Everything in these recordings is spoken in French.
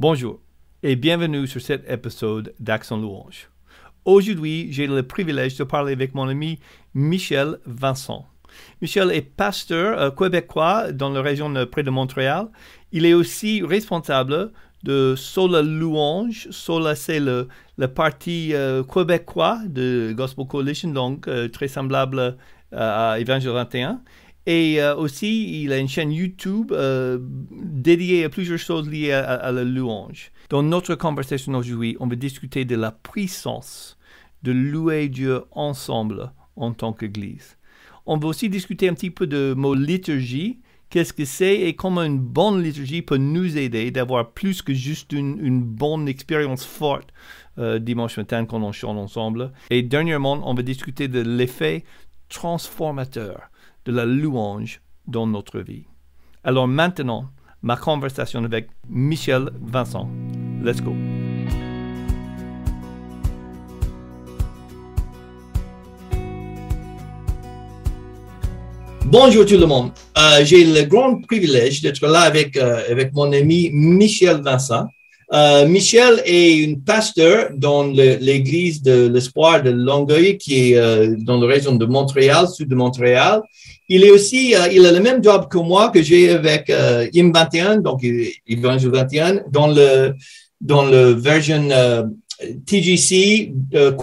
Bonjour et bienvenue sur cet épisode d'Action Louange. Aujourd'hui, j'ai le privilège de parler avec mon ami Michel Vincent. Michel est pasteur euh, québécois dans la région près de Montréal. Il est aussi responsable de Sola Louange. Sola, c'est le, parti euh, québécois de Gospel Coalition, donc euh, très semblable à Évangile 21. Et aussi, il a une chaîne YouTube dédiée à plusieurs choses liées à, la louange. Dans notre conversation aujourd'hui, on va discuter de la puissance de louer Dieu ensemble en tant qu'Église. On va aussi discuter un petit peu de mot liturgie, qu'est-ce que c'est et comment une bonne liturgie peut nous aider d'avoir plus que juste une, bonne expérience forte euh, dimanche matin quand on chante ensemble. Et dernièrement, on va discuter de l'effet transformateur de la louange dans notre vie. Alors maintenant, ma conversation avec Michel Vincent. Let's go. Bonjour tout le monde. Euh, j'ai le grand privilège d'être là avec, euh, avec mon ami Michel Vincent. Euh, Michel est une pasteur dans l'église de l'Espoir de Longueuil, qui est dans la région de Montréal, sud de Montréal. Il est aussi, il a le même job que moi que j'ai avec IM 21, donc Évangile 21, dans le, dans le version TGC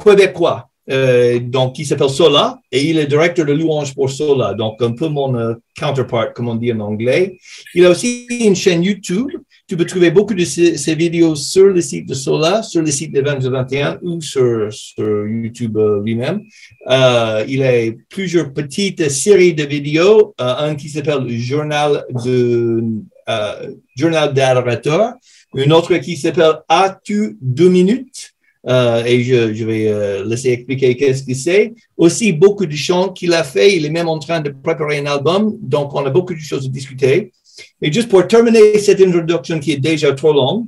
québécois. Euh, donc qui s'appelle Sola et il est directeur de louange pour Sola, donc un peu mon euh, counterpart, comme on dit en anglais. Il a aussi une chaîne YouTube. Tu peux trouver beaucoup de ses, vidéos sur le site de Sola, sur le site d'Evangel 21 ou sur, YouTube euh, lui-même. il a plusieurs petites séries de vidéos, un qui s'appelle Journal de Journal d'adorateur, une autre qui s'appelle As-tu deux minutes? Euh, et je, vais euh, laisser expliquer qu'est-ce que c'est. Aussi, beaucoup de chants qu'il a fait. Il est même en train de préparer un album, donc on a beaucoup de choses à discuter. Mais juste pour terminer cette introduction qui est déjà trop longue,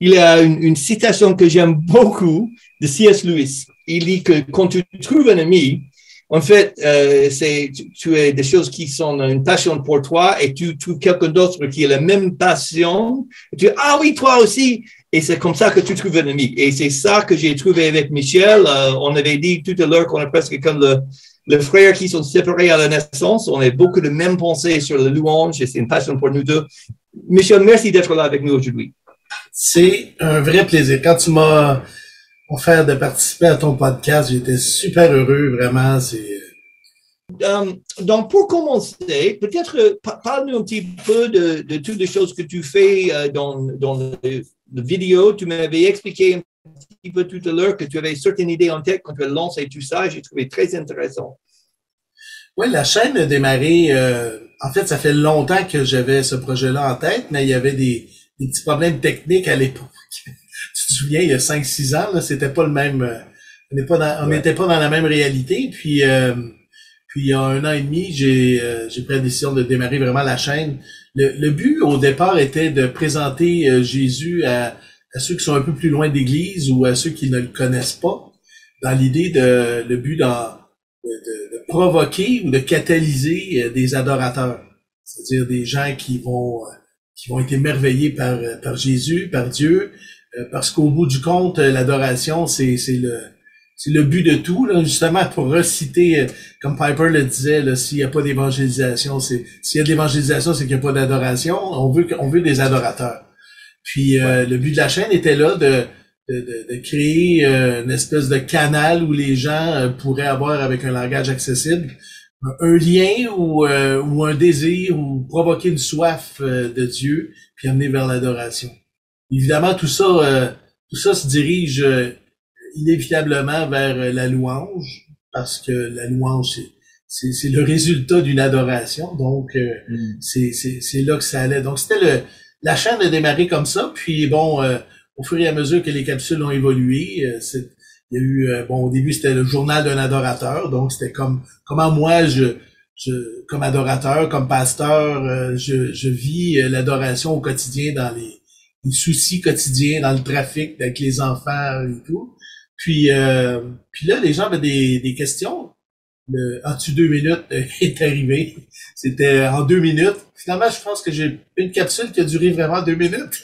il y a une, citation que j'aime beaucoup de C.S. Lewis. Il dit que quand tu trouves un ami, en fait, euh, c'est tu, as des choses qui sont une passion pour toi et tu trouves quelqu'un d'autre qui a la même passion. Et tu ah oui, toi aussi. Et c'est comme ça que tu trouves un ami. Et c'est ça que j'ai trouvé avec Michel. Euh, on avait dit tout à l'heure qu'on est presque comme le, le frère qui sont séparés à la naissance. On a beaucoup de mêmes pensées sur le louange et c'est une passion pour nous deux. Michel, merci d'être là avec nous aujourd'hui. C'est un vrai plaisir. Quand tu m'as offert de participer à ton podcast, j'étais super heureux, vraiment. C'est euh, donc, pour commencer, peut-être parle-nous un petit peu de, de, toutes les choses que tu fais euh, dans, dans le, vidéo. Tu m'avais expliqué un petit peu tout à l'heure que tu avais certaines idées en tête quand tu as lancé tout ça. J'ai trouvé très intéressant. Oui, la chaîne a démarré. Euh, en fait, ça fait longtemps que j'avais ce projet-là en tête, mais il y avait des, des petits problèmes techniques à l'époque. tu te souviens, il y a 5-6 ans, c'était pas le même. on n'était pas, pas, dans la même réalité. Puis puis il y a un an et demi, j'ai euh, j'ai pris la décision de démarrer vraiment la chaîne. Le, but au départ était de présenter euh, Jésus à, à, ceux qui sont un peu plus loin d'Église ou à ceux qui ne le connaissent pas, dans l'idée de le but de, de, provoquer ou de catalyser euh, des adorateurs, c'est-à-dire des gens qui vont qui vont être émerveillés par par Jésus, par Dieu, parce qu'au bout du compte, l'adoration c'est c'est le c'est le but de tout, là, justement, pour reciter, euh, comme Piper le disait, s'il n'y a pas d'évangélisation, c'est s'il y a de l'évangélisation, c'est qu'il n'y a pas d'adoration. On veut on veut des adorateurs. Puis euh, le but de la chaîne était là de, de, de, créer euh, une espèce de canal où les gens pourraient avoir avec un langage accessible un lien ou, ou un désir ou provoquer une soif de Dieu puis amener vers l'adoration. Évidemment, tout ça, tout ça se dirige inévitablement vers euh, la louange, parce que la louange, c'est, c'est, le résultat d'une adoration. Donc, euh, mm. c'est, là que ça allait. Donc, c'était le, la chaîne a démarré comme ça. Puis, bon, euh, au fur et à mesure que les capsules ont évolué, c'est, il y a eu, bon, au début, c'était le journal d'un adorateur. Donc, c'était comme, comment moi, je, je, comme adorateur, comme pasteur, je, je vis l'adoration au quotidien dans les, les soucis quotidiens, dans le trafic avec les enfants et tout. Puis, euh, puis là, les gens avaient des, des questions. Le As-tu deux minutes? Est arrivé. C'était en deux minutes. Finalement, je pense que j'ai une capsule qui a duré vraiment deux minutes.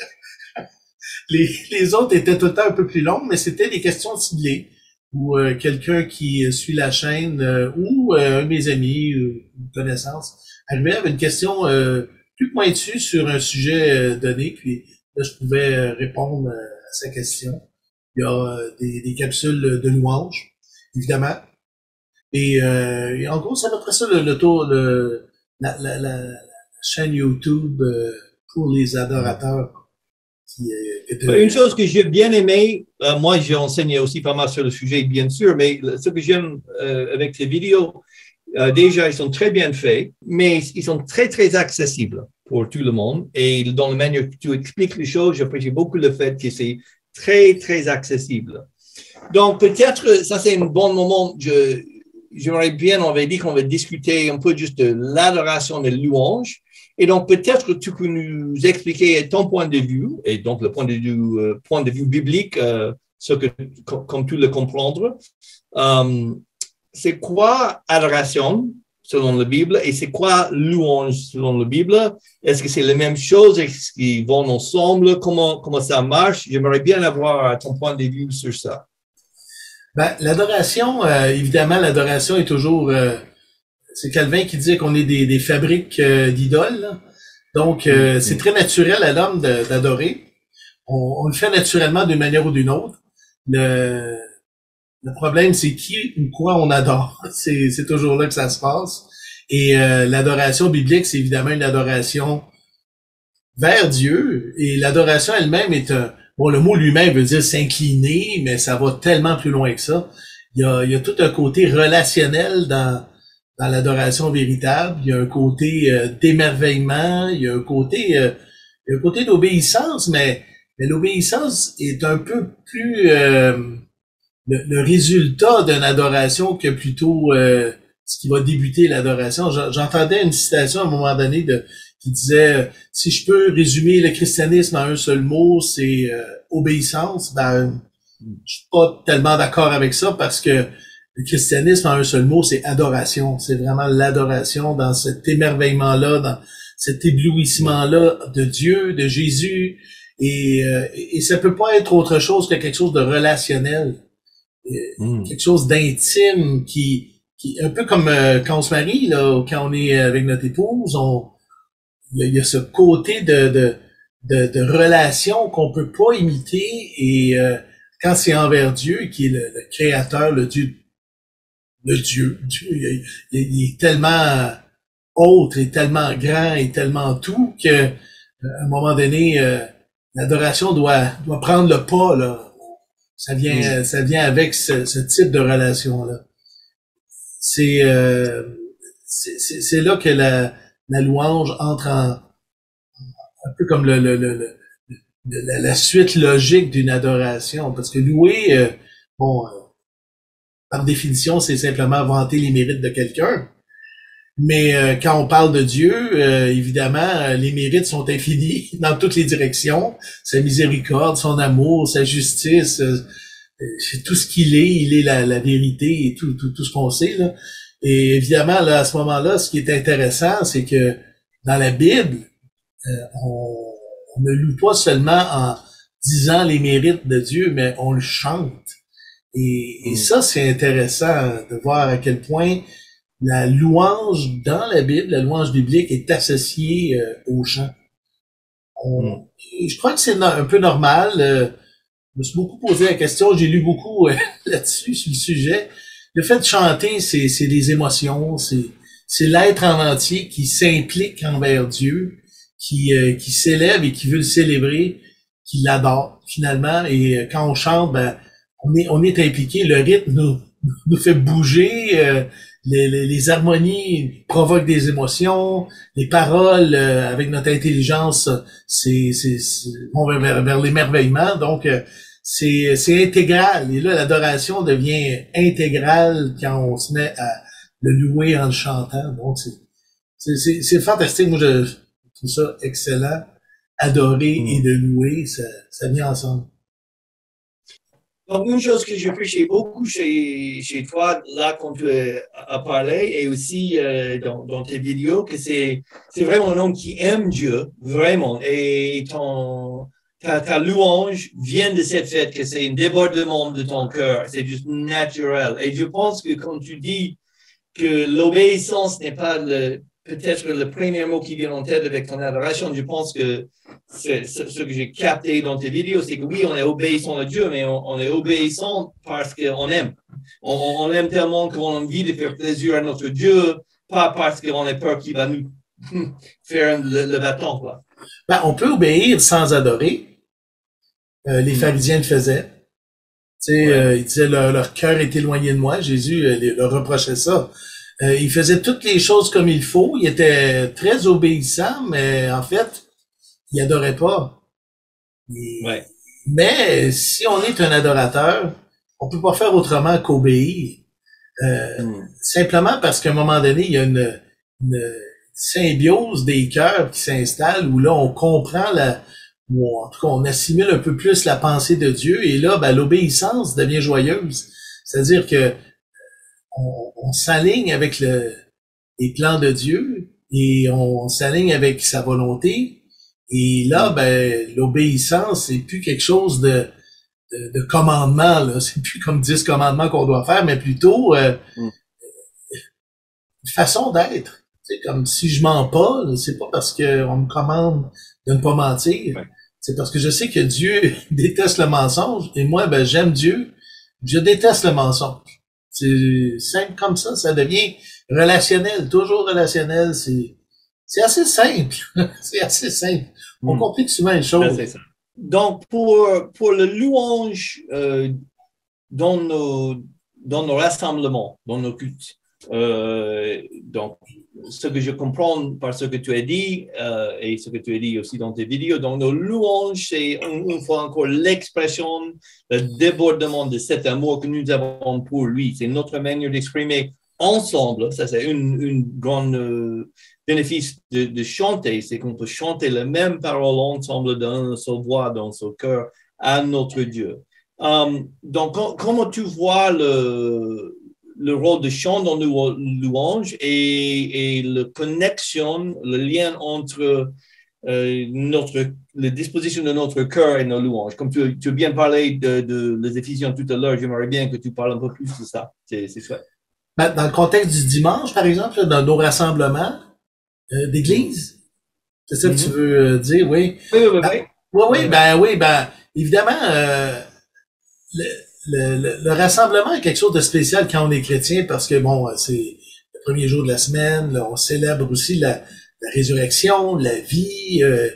les, les autres étaient tout le temps un peu plus longues, mais c'était des questions ciblées ou euh, quelqu'un qui suit la chaîne euh, ou euh, un de mes amis ou une connaissance arrivait avec une question plus pointue sur un sujet donné, puis là, je pouvais répondre à sa question. Il y a des, des capsules de louanges, évidemment. Et, en gros, c'est à peu près ça le, tour, le, la, chaîne YouTube pour les adorateurs euh, une chose que j'ai bien aimé, euh, moi j'ai enseigné aussi pas mal sur le sujet, bien sûr, mais ce que j'aime euh, avec ces vidéos, déjà ils sont très bien faits, mais ils sont très très accessibles pour tout le monde. Et dans la manière que tu expliques les choses, j'apprécie beaucoup le fait que c'est très très accessible. Donc peut-être ça c'est un bon moment. Je, j'aimerais bien, on avait dit qu'on va discuter un peu juste de l'adoration des louanges. Et donc, peut-être tu peux nous expliquer ton point de vue, et donc le point de vue, euh, point de vue biblique, euh, ce que, comme tu le comprendre. Euh, c'est quoi adoration? Selon la Bible et c'est quoi louange selon la Bible? Est-ce que c'est la même chose? Est-ce qu'ils vont ensemble? Comment, comment ça marche? J'aimerais bien avoir ton point de vue sur ça. Ben, l'adoration, évidemment, l'adoration est toujours c'est Calvin qui dit qu'on est des, des fabriques euh, d'idoles. Donc, euh, mm-hmm. c'est très naturel à l'homme d'adorer. On, le fait naturellement d'une manière ou d'une autre. Le, le problème, c'est qui ou quoi on adore. C'est toujours là que ça se passe. Et euh, l'adoration biblique, c'est évidemment une adoration vers Dieu. Et l'adoration elle-même est un... Bon, le mot lui-même veut dire s'incliner, mais ça va tellement plus loin que ça. Il y a, il y a tout un côté relationnel dans, dans l'adoration véritable. Il y a un côté euh, d'émerveillement, il y a un côté, euh, il un côté d'obéissance, mais, mais l'obéissance est un peu plus euh, le, résultat d'une adoration que plutôt ce qui va débuter l'adoration. J'entendais une citation à un moment donné de qui disait si je peux résumer le christianisme en un seul mot, c'est obéissance. Ben, je suis pas tellement d'accord avec ça parce que le christianisme, en un seul mot, c'est adoration. C'est vraiment l'adoration dans cet émerveillement-là, dans cet éblouissement-là de Dieu, de Jésus. Et, euh, et ça peut pas être autre chose que quelque chose de relationnel, euh, hmm. quelque chose d'intime qui, qui, un peu comme euh, quand on se marie, là, quand on est avec notre épouse, on, il y, a ce côté de, de, de, de relation qu'on peut pas imiter et quand c'est envers Dieu, qui est le, créateur, le Dieu le Dieu. Dieu il, est tellement autre et tellement grand et tellement tout que euh, à un moment donné, euh, l'adoration doit, doit prendre le pas. Là. Ça vient, ça vient avec ce, ce type de relation-là. C'est, euh, c'est, là que la, la louange entre en un peu comme le, le, le, la, la, suite logique d'une adoration. Parce que louer, bon, par définition, c'est simplement vanter les mérites de quelqu'un. Mais euh, quand on parle de Dieu, euh, évidemment, euh, les mérites sont infinis dans toutes les directions. Sa miséricorde, son amour, sa justice, tout ce qu'il est, il est la, vérité et tout, tout, tout ce qu'on sait. Là. Et évidemment, là, à ce moment-là, ce qui est intéressant, c'est que dans la Bible, on, on ne loue pas seulement en disant les mérites de Dieu, mais on le chante. Et, et mm. ça, c'est intéressant de voir à quel point la louange dans la Bible, la louange biblique, est associée euh, au chant. On, mm. Je crois que c'est un peu normal. Euh, je me suis beaucoup posé la question, j'ai lu beaucoup euh, là-dessus, sur le sujet. Le fait de chanter, c'est des émotions, c'est l'être en entier qui s'implique envers Dieu, qui, qui s'élève et qui veut le célébrer, qui l'adore finalement. Et quand on chante, ben, on est, on est impliqué, le rythme nous, nous fait bouger, euh, les, les, harmonies provoquent des émotions, les paroles euh, avec notre intelligence, c'est, c'est, on va vers, vers l'émerveillement, donc euh, c'est, c'est intégral. Et là, l'adoration devient intégrale quand on se met à le louer en le chantant. Donc c'est, c'est, c'est, fantastique. Moi, je trouve ça excellent. Adorer et mm. de louer, ça, ça vient ensemble. Donc, une chose que j'apprécie beaucoup chez, chez toi, là, quand tu as parlé, et aussi euh, dans, dans, tes vidéos, que c'est, c'est vraiment un homme qui aime Dieu, vraiment. Et ton, ta, ta, louange vient de cette fait que c'est un débordement de ton cœur. C'est juste naturel. Et je pense que quand tu dis que l'obéissance n'est pas le, peut-être le premier mot qui vient en tête avec ton adoration, je pense que c'est ce que j'ai capté dans tes vidéos, c'est que oui, on est obéissant à Dieu, mais on, est obéissant parce qu'on aime. On, aime tellement qu'on a envie de faire plaisir à notre Dieu, pas parce qu'on a peur qu'il va nous faire le, le bâton. Quoi. Ben, on peut obéir sans adorer. Euh, les mm. pharisiens le faisaient. Tu sais, euh, ils disaient leur, leur cœur est éloigné de moi. Jésus euh, leur reprochait ça. Euh, il faisait toutes les choses comme il faut. Il était très obéissant, mais en fait, il adorait pas. Mais si on est un adorateur, on peut pas faire autrement qu'obéir. Euh, hmm. Simplement parce qu'à un moment donné, il y a une, symbiose des cœurs qui s'installe où là, on comprend la, ou en tout cas, on assimile un peu plus la pensée de Dieu et là, ben, l'obéissance devient joyeuse. C'est-à-dire que on, s'aligne avec le, les plans de Dieu et on, s'aligne avec sa volonté. Et là, ben, l'obéissance, c'est plus quelque chose de, de, commandement. Là. C'est plus comme dix commandements qu'on doit faire, mais plutôt euh, mm. une façon d'être. C'est comme si je mens pas, c'est pas parce qu'on me commande de ne pas mentir. C'est parce que je sais que Dieu déteste le mensonge et moi, ben, j'aime Dieu. Je déteste le mensonge. C'est simple comme ça, ça devient relationnel, toujours relationnel. C'est c'est assez simple. c'est assez simple. On hmm. complique souvent les choses. Donc, pour, pour le louange euh, dans, nos, dans nos rassemblements, dans nos cultes, euh, donc, ce que je comprends par ce que tu as dit euh, et ce que tu as dit aussi dans tes vidéos, donc nos louanges, c'est une, fois encore l'expression, le débordement de cet amour que nous avons pour lui. C'est notre manière d'exprimer ensemble. Ça, c'est une, une grande euh, bénéfice de, chanter, c'est qu'on peut chanter les mêmes paroles ensemble dans sa voix, dans son cœur à notre Dieu. donc, comment tu vois le, le rôle de chant dans nos louanges et, et la connexion, le lien entre euh, notre, les dispositions de notre cœur et nos louanges? Comme tu, tu as bien parlé de, de, les Éphésiens tout à l'heure, j'aimerais bien que tu parles un peu plus de ça. C'est chouette. Ben, dans le contexte du dimanche, par exemple, dans nos rassemblements euh, d'église, c'est ça que tu mm-hmm. veux euh, dire, oui? Oui, oui, oui. oui, oui, ben oui, ben évidemment, euh, le, le, rassemblement est quelque chose de spécial quand on est chrétien parce que bon, c'est le premier jour de la semaine, on célèbre aussi la, résurrection, la vie, euh,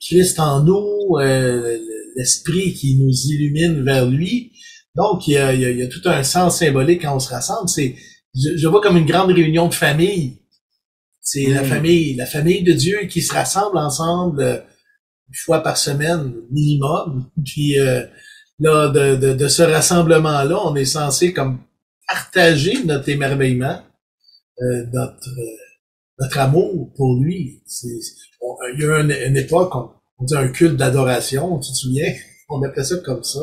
Christ en nous, euh, l'esprit qui nous illumine vers lui. Donc, il y, a, tout un sens symbolique quand on se rassemble. C'est, je, vois comme une grande réunion de famille. C'est la mm. famille, la famille de Dieu qui se rassemble ensemble euh, une fois par semaine minimum. Puis là, de, de, de ce rassemblement-là, on est censé comme partager notre émerveillement, euh, notre, euh, notre amour pour lui. il y a une, une époque, on, on, dit un culte d'adoration, tu te souviens? On appelait ça comme ça.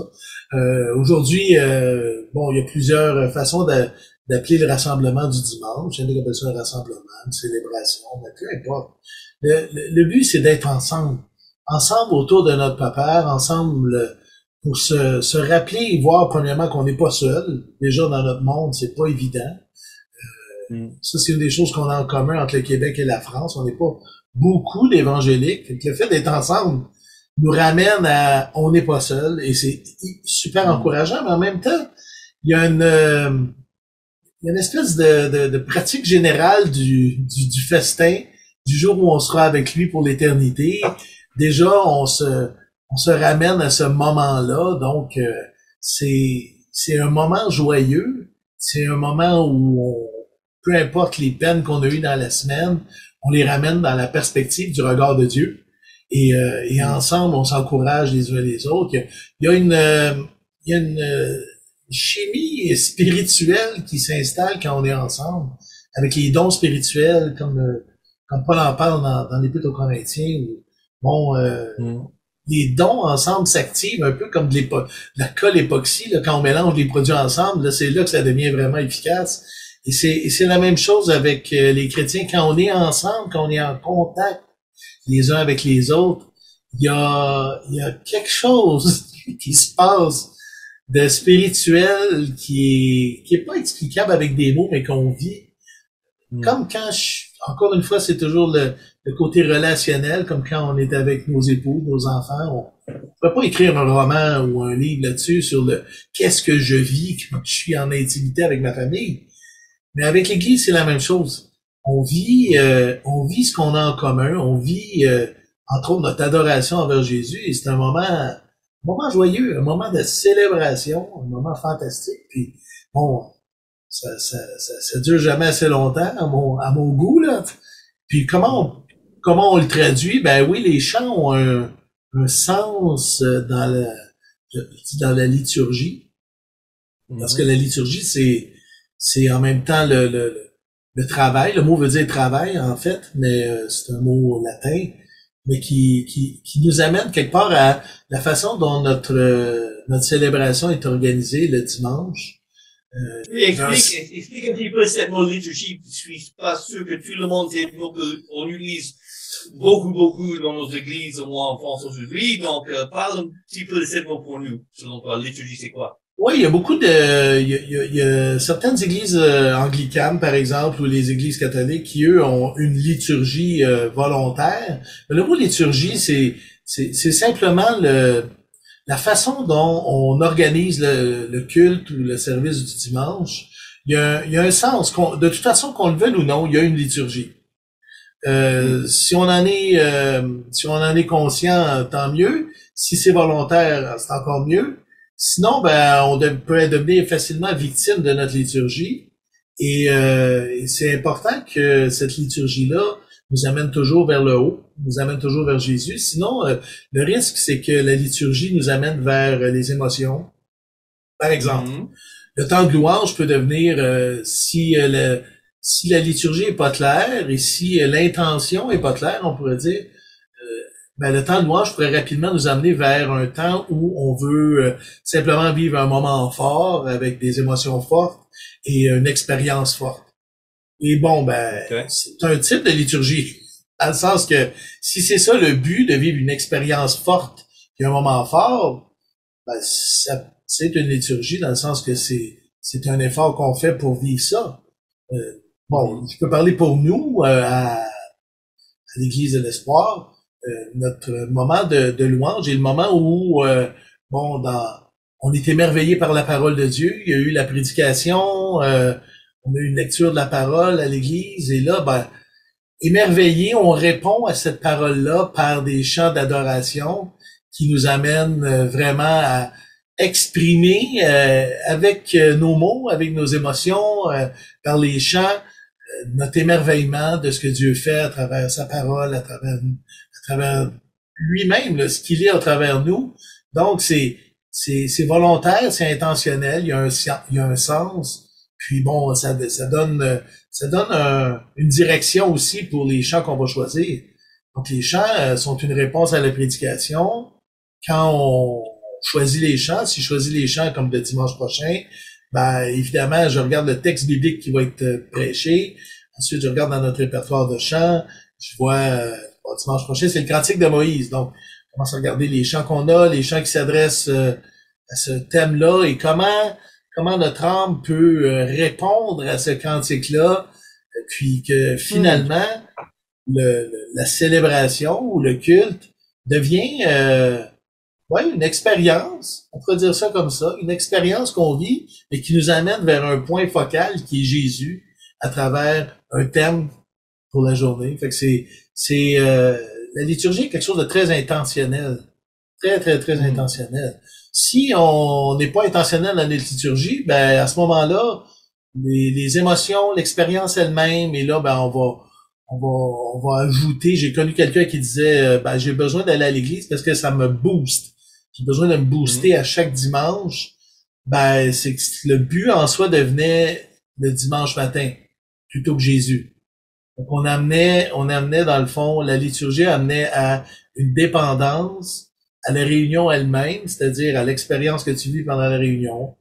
Euh, Aujourd'hui, euh, bon, il y a plusieurs façons d'appeler le rassemblement du dimanche. Il y a ça un rassemblement, une célébration, mais peu importe. Le, le, le but, c'est d'être ensemble. Ensemble autour de notre papa, ensemble pour se, se rappeler et voir premièrement qu'on n'est pas seul. Déjà dans notre monde, c'est pas évident. Euh, mm. Ça, c'est une des choses qu'on a en commun entre le Québec et la France. On n'est pas beaucoup d'évangéliques. Le fait d'être ensemble nous ramène à on n'est pas seul et c'est super mm. encourageant, mais en même temps, il y a une, euh, il y a une espèce de, de, de pratique générale du, du, du festin, du jour où on sera avec lui pour l'éternité. Déjà, on se, on se ramène à ce moment-là. Donc, euh, c'est c'est un moment joyeux. C'est un moment où, on, peu importe les peines qu'on a eues dans la semaine, on les ramène dans la perspective du regard de Dieu. Et, euh, et ensemble, on s'encourage les uns les autres. Il y a, une, euh, il y a une chimie spirituelle qui s'installe quand on est ensemble, avec les dons spirituels, comme, comme Paul en parle dans, dans l'Épître aux Corinthiens. bon, mm les dons ensemble s'activent un peu comme de, la colle époxy. Là, quand on mélange les produits ensemble, c'est là que ça devient vraiment efficace. Et c'est la même chose avec euh, les chrétiens. Quand on est ensemble, quand on est en contact les uns avec les autres, il y a, il y a quelque chose qui se passe de spirituel qui est, qui est pas explicable avec des mots, mais qu'on vit. Hmm. Comme quand je, encore une fois, c'est toujours le, le, côté relationnel, comme quand on est avec nos époux, nos enfants. On ne peut pas écrire un roman ou un livre là-dessus sur le qu'est-ce que je vis quand je suis en intimité avec ma famille. Mais avec l'Église, c'est la même chose. On vit, euh, on vit ce qu'on a en commun. On vit, euh, entre autres, notre adoration envers Jésus. Et c'est un moment, moment joyeux, un moment de célébration, un moment fantastique. Puis bon, ça, ça, ça, ça dure jamais assez longtemps à mon, à mon goût là. Puis comment on, comment on le traduit? Ben oui, les chants ont un, un sens dans la dans la liturgie. Parce que la liturgie, c'est c'est en même temps le, le, le, travail. Le mot veut dire travail, en fait, mais euh, c'est un mot latin, mais qui, qui, qui nous amène quelque part à la façon dont notre, euh, notre célébration est organisée le dimanche. Euh, explique, explique un petit peu cette mot liturgie. Je suis pas sûr que tout le monde sait qu'on utilise beaucoup, beaucoup dans nos églises, moi en France aujourd'hui. Donc, euh, parle un petit peu de cette mot pour nous. Selon toi, liturgie, c'est quoi? Oui, il y a beaucoup de, il y a, il y a certaines églises euh, anglicanes, par exemple, ou les églises catholiques, qui eux ont une liturgie euh, volontaire. le mot liturgie, c'est, c'est, c'est simplement le, la façon dont on organise le, le, culte ou le service du dimanche. Il y a, il y a un sens. de toute façon, qu'on le veuille ou non, il y a une liturgie. Euh, si on en est, si on en est conscient, tant mieux. Si c'est volontaire, c'est encore mieux. Sinon, ben, on peut devenir facilement victime de notre liturgie. Et euh, c'est important que cette liturgie-là nous amène toujours vers le haut, nous amène toujours vers Jésus. Sinon, euh, le risque, c'est que la liturgie nous amène vers les émotions. Par exemple, mm-hmm. le temps de louange peut devenir, euh, si, le, si la liturgie est pas claire et si l'intention est pas claire, on pourrait dire, ben, le temps de louange pourrait rapidement nous amener vers un temps où on veut euh, simplement vivre un moment fort avec des émotions fortes et une expérience forte. Et bon, ben, c'est un type de liturgie. Dans le sens que si c'est ça le but de vivre une expérience forte et un moment fort, ben, c'est une liturgie dans le sens que c'est c'est un effort qu'on fait pour vivre ça. Euh, bon, je peux parler pour nous euh, à, à l'Église de l'Espoir. Euh, notre moment de, de, louange et le moment où, euh, bon, dans, on est émerveillé par la parole de Dieu. Il y a eu la prédication, euh, on a eu une lecture de la parole à l'Église, et là, ben, émerveillé, on répond à cette parole-là par des chants d'adoration qui nous amènent vraiment à exprimer avec nos mots, avec nos émotions, par les chants, notre émerveillement de ce que Dieu fait à travers sa parole, à travers travers lui-même, ce qu'il est à travers nous. Donc, c'est, c'est, c'est volontaire, c'est intentionnel, il y a un, il y a un sens. Puis bon, ça, ça donne, ça donne une direction aussi pour les chants qu'on va choisir. Donc, les chants euh, sont une réponse à la prédication. Quand on choisit les chants, si je choisis les chants comme le dimanche prochain, ben évidemment, je regarde le texte biblique qui va être euh, prêché. Ensuite, je regarde dans notre répertoire de chants. Je vois euh, dimanche prochain, c'est le cantique de Moïse. Donc, on commence à regarder les chants qu'on a, les chants qui s'adressent euh, à ce thème-là et comment comment notre âme peut euh, répondre à ce cantique-là, puis que finalement, le, la célébration ou le culte devient euh, ouais, une expérience, on pourrait dire ça comme ça, une expérience qu'on vit et qui nous amène vers un point focal qui est Jésus à travers un thème pour la journée. Fait que c'est c'est euh, la liturgie est quelque chose de très intentionnel, très très très mm. intentionnel. Si on n'est pas intentionnel dans la liturgie, ben à ce moment-là, les, les émotions, l'expérience elle-même, et là ben on va on va on va ajouter. J'ai connu quelqu'un qui disait euh, ben j'ai besoin d'aller à l'église parce que ça me booste. J'ai besoin de me booster mm. à chaque dimanche. Ben c'est le but en soi devenait le dimanche matin plutôt que Jésus. Donc, on amenait, on amenait dans le fond, la liturgie amenait à une dépendance à la réunion elle-même, c'est-à-dire à, l'expérience que tu vis pendant la réunion.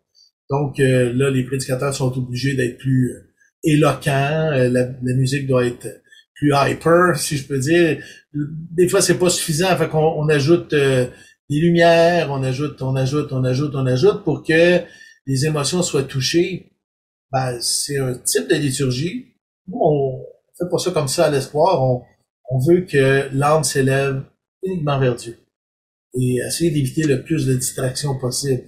Donc euh, là, les prédicateurs sont obligés d'être plus euh, éloquents, euh, la, musique doit être plus hyper, si je peux dire. Des fois, c'est pas suffisant, fait qu'on on ajoute des lumières, on ajoute, on ajoute, on ajoute, on ajoute pour que les émotions soient touchées. Ben, c'est un type de liturgie. Fait pas ça comme ça à l'espoir. On, veut que l'âme s'élève uniquement vers Dieu et essayer d'éviter le plus de distractions possible.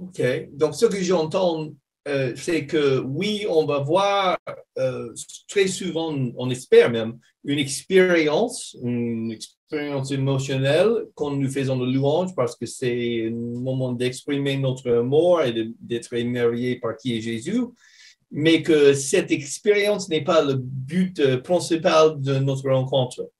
OK. Donc, ce que j'entends, euh, c'est que oui, on va voir euh, très souvent, on espère même, une expérience, une expérience émotionnelle quand nous faisons de louange parce que c'est un moment d'exprimer notre amour et d'être émerveillé par qui est Jésus, mais que cette expérience n'est pas le but euh, principal de notre rencontre.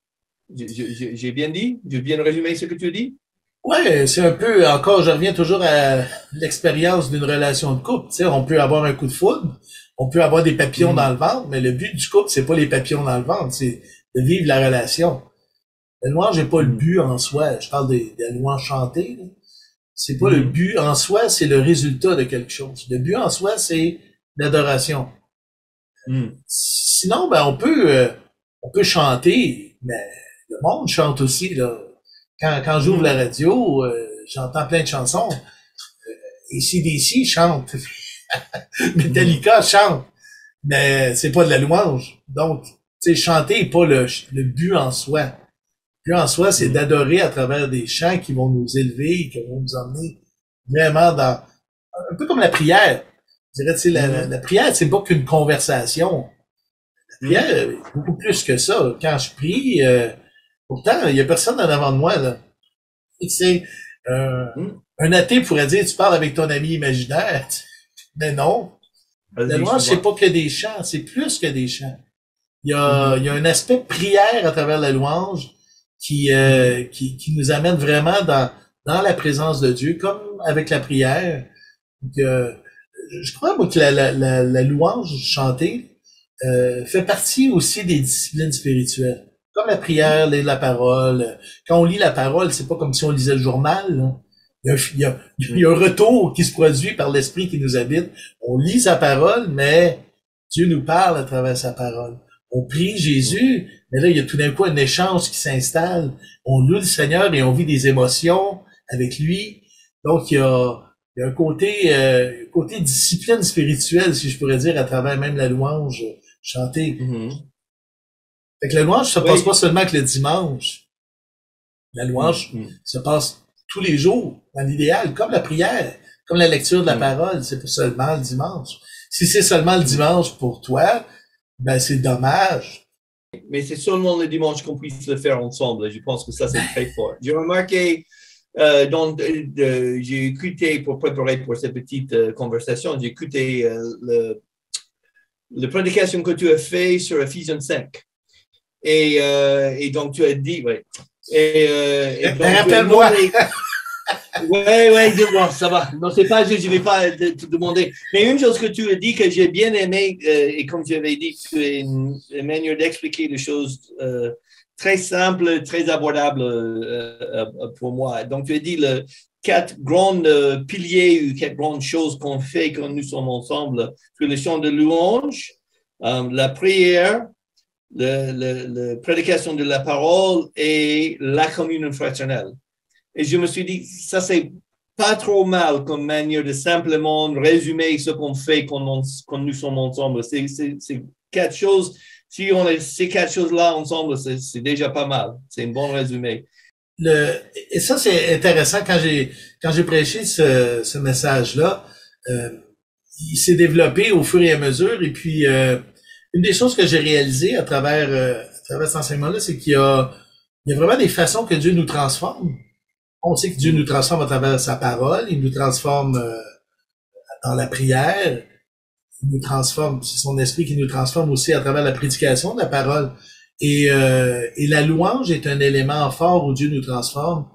J'ai bien dit? J'ai bien résumé ce que tu dis? Ouais, c'est un peu, encore, je reviens toujours à l'expérience d'une relation de couple. Tu sais, on peut avoir un coup de foudre, on peut avoir des papillons mm. dans le ventre, mais le but du couple, c'est pas les papillons dans le ventre, c'est de vivre la relation. La louange n'est pas le mm. but en soi. Je parle des, des louanges chantées. C'est pas le mm. but en soi, c'est le résultat de quelque chose. Le but en soi, c'est l'adoration. Sinon, ben, on peut, euh, on peut chanter, mais le monde chante aussi, là. Quand, quand j'ouvre la radio, euh, j'entends plein de chansons. Euh, et CDC chante. Metallica chante. Mais c'est pas de la louange. Donc, tu sais, chanter n'est pas le, le but en soi. Le but en soi, c'est mm. d'adorer à travers des chants qui vont nous élever, qui vont nous emmener vraiment dans... Un peu comme la prière. Je dirais, tu sais, la, mm. la, prière, c'est pas qu'une conversation. La prière, mm. beaucoup plus que ça. Quand je prie... Euh, Pourtant, il y a personne en avant de moi, là. Tu sais, euh, hmm. un athée pourrait dire, tu parles avec ton ami imaginaire. Mais non. La louange, c'est pas que des chants, c'est plus que des chants. Il y a, il y a un aspect prière à travers la louange qui, euh, qui, qui, nous amène vraiment dans, dans la présence de Dieu, comme avec la prière. Donc, euh, je crois moi, que la, la, la, la louange chantée euh, fait partie aussi des disciplines spirituelles. Comme la prière, la parole. Quand on lit la parole, c'est pas comme si on lisait le journal. Il, y a, il, y a, un retour qui se produit par l'esprit qui nous habite. On lit sa parole, mais Dieu nous parle à travers sa parole. On prie Jésus, mais là, il y a tout d'un coup un échange qui s'installe. On loue le Seigneur et on vit des émotions avec lui. Donc, il y a, il y a un côté, euh, côté discipline spirituelle, si je pourrais dire, à travers même la louange chantée. Mm-hmm. Fait que la louange se passe pas seulement que le dimanche. La louange mm, mm. se passe tous les jours, dans l'idéal, comme la prière, comme la lecture de la mm. parole. C'est pas seulement le dimanche. Si c'est seulement le dimanche pour toi, ben c'est dommage. Mais c'est seulement le dimanche qu'on puisse le faire ensemble. Je pense que ça, c'est très fort. J'ai remarqué, euh, j'ai écouté, pour préparer pour cette petite euh, conversation, j'ai écouté euh, le, le prédication que tu as fait sur Ephesians 5. Et, et donc, tu as dit, oui. Et, Rappelle-moi. Oui, oui, bon, ça va. Non, c'est pas, je ne vais pas te demander. Mais une chose que tu as dit que j'ai bien aimé, et comme j'avais dit, tu as une, manière d'expliquer les choses très simple, très abordable euh, pour moi. Donc, tu as dit le quatre grands piliers ou quatre grandes choses qu'on fait quand nous sommes ensemble, sur le chant de louange, la prière, la prédication de la parole et la communion fraternelle. Et je me suis dit, ça c'est pas trop mal comme manière de simplement résumer ce qu'on fait quand, nous sommes ensemble. C'est quatre choses. Si on a ces quatre choses-là ensemble, c'est déjà pas mal. C'est un bon résumé. Le, et ça, c'est intéressant quand j'ai quand j'ai prêché ce, ce message-là. Euh, il s'est développé au fur et à mesure. Et puis, euh, une des choses que j'ai réalisées à travers, euh, à travers cet enseignement-là, c'est qu'il y a, il y a vraiment des façons que Dieu nous transforme. On sait que Dieu nous transforme à travers sa parole, il nous transforme euh, dans la prière, il nous transforme, c'est son esprit qui nous transforme aussi à travers la prédication de la parole. Et, euh, et la louange est un élément fort où Dieu nous transforme.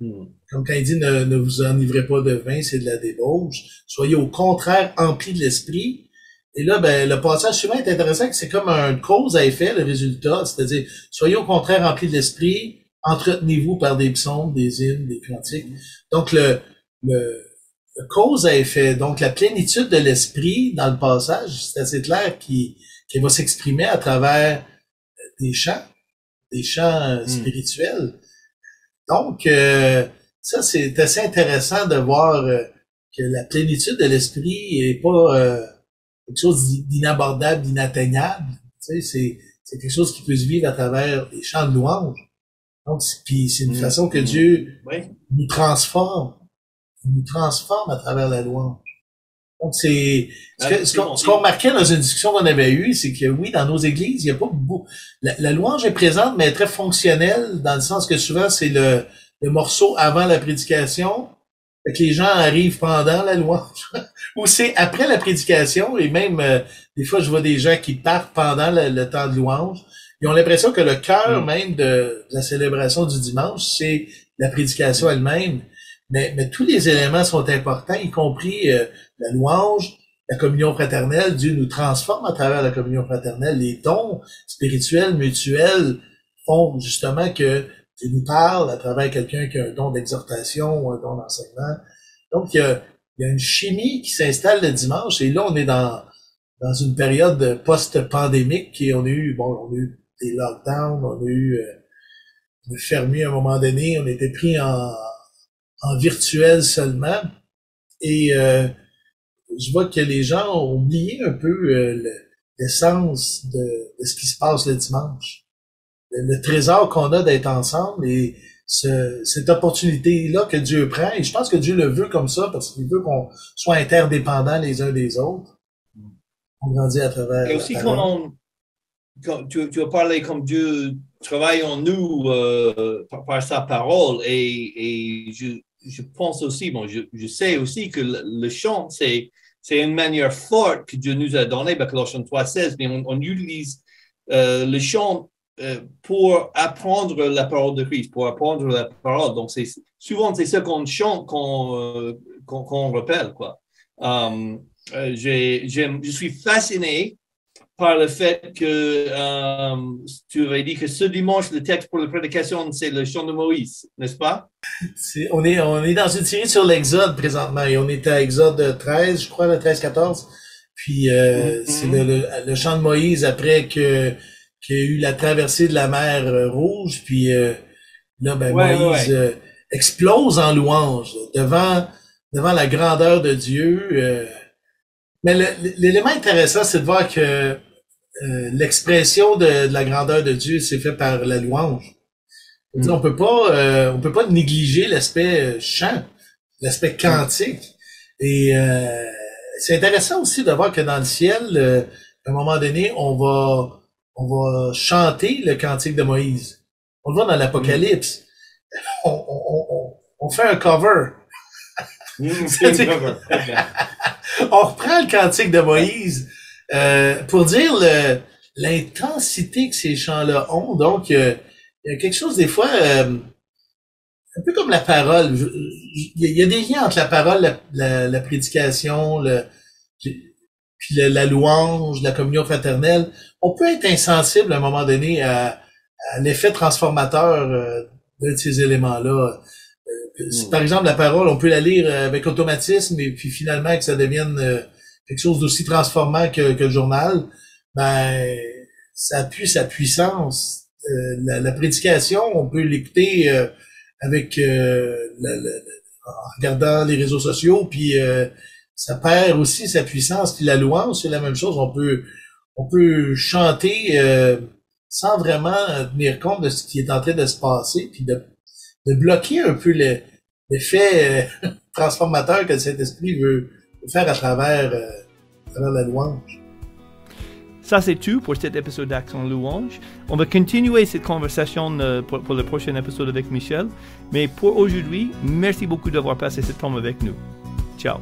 Hmm. Comme quand il dit ne, ne vous enivrez pas de vin, c'est de la débauche. Soyez au contraire emplis de l'esprit et là, ben, le passage suivant est intéressant, que c'est comme un cause à effet, le résultat. C'est-à-dire, soyez au contraire remplis de l'esprit, entretenez-vous par des psaumes, des hymnes, des cantiques. Donc, le, le, cause à effet, donc la plénitude de l'esprit dans le passage, c'est assez clair qui, qui va s'exprimer à travers des chants, des chants hmm. spirituels. Donc, ça, c'est assez intéressant de voir que la plénitude de l'esprit est pas quelque chose d'inabordable, d'inatteignable. Tu sais, c'est quelque chose qui peut se vivre à travers les chants de louange. Donc, puis c'est une mm. façon que mm. Dieu nous transforme. Il nous transforme à travers la louange. Donc, c'est ce qu'on remarquait dans une discussion qu'on avait eue, c'est que oui, dans nos églises, il y a pas beaucoup. La, louange est présente, mais elle est très fonctionnelle, dans le sens que souvent, c'est le, le morceau avant la prédication, fait que les gens arrivent pendant la louange. Ou c'est après la prédication, et même euh, des fois, je vois des gens qui partent pendant le, temps de louange. Ils ont l'impression que le cœur mm. même de, la célébration du dimanche, c'est la prédication elle-même. Mais, mais, tous les éléments sont importants, y compris euh, la louange, la communion fraternelle. Dieu nous transforme à travers la communion fraternelle. Les dons spirituels, mutuels font justement que Dieu nous parle à travers quelqu'un qui a un don d'exhortation ou un don d'enseignement. Donc, il y, a, y a une chimie qui s'installe le dimanche. Et là, on est dans, dans une période post-pandémique qui on a eu, bon, on a eu des lockdowns, on a eu euh, fermé à un moment donné, on était pris en, en virtuel seulement. Et euh, je vois que les gens ont oublié un peu euh, l'essence de, de, ce qui se passe le dimanche. Le, trésor qu'on a d'être ensemble et ce, cette opportunité-là que Dieu prend. Et je pense que Dieu le veut comme ça parce qu'il veut qu'on soit interdépendants les uns des autres. On grandit à travers. Et aussi, quand, tu, tu, as parlé comme Dieu travaille en nous euh, par, sa parole et, et je, je, pense aussi, bon, je, je sais aussi que le, chant, c'est, c'est une manière forte que Dieu nous a donnée, Colossiens 3.16, mais on, utilise euh, le chant euh, pour apprendre la parole de Christ, pour apprendre la parole. Donc, c'est, souvent, c'est ce qu'on chante qu'on, qu'on, rappelle, quoi. je suis fasciné par le fait que euh, tu avais dit que ce dimanche, le texte pour la prédication, c'est le chant de Moïse, n'est-ce pas? on, est, on est dans une série sur l'Exode présentement et on est à Exode 13, je crois, le 13-14. Puis euh, mm-hmm. c'est le, le, chant de Moïse après que qu'il y a eu la traversée de la mer euh, Rouge. Puis là, ben, Moïse explose en louange devant, devant la grandeur de Dieu. mais l'élément intéressant, c'est de voir que euh, l'expression de, la grandeur de Dieu, c'est fait par la louange. Mm. On peut pas, euh, on peut pas négliger l'aspect euh, chant, l'aspect quantique. Et c'est intéressant aussi de voir que dans le ciel, à un moment donné, on va, on va chanter le cantique de Moïse. On le voit dans l'Apocalypse. On, on, on, fait un cover. Mm, on reprend le cantique de Moïse euh, pour dire l'intensité que ces chants-là ont. Donc, euh, il y a quelque chose des fois, euh, un peu comme la parole. Il y, a des liens entre la parole, la, prédication, le, puis la, louange, la communion fraternelle. On peut être insensible à un moment donné à, l'effet transformateur de ces éléments-là. Hmm. Par exemple, la parole, on peut la lire avec automatisme et puis finalement que ça devienne quelque chose d'aussi transformant que, que, le journal, ben ça appuie sa puissance. Euh, la, la, prédication, on peut l'écouter euh, avec euh, en regardant les réseaux sociaux, puis ça perd aussi sa puissance. Puis la louange, c'est la même chose. On peut on peut chanter sans vraiment tenir compte de ce qui est en train de se passer, puis de, de bloquer un peu l'effet transformateur que cet esprit veut, faire à travers la louange. Ça, c'est tout pour cet épisode d'Action Louange. On va continuer cette conversation euh, pour, pour, le prochain épisode avec Michel. Mais pour aujourd'hui, merci beaucoup d'avoir passé ce temps avec nous. Ciao.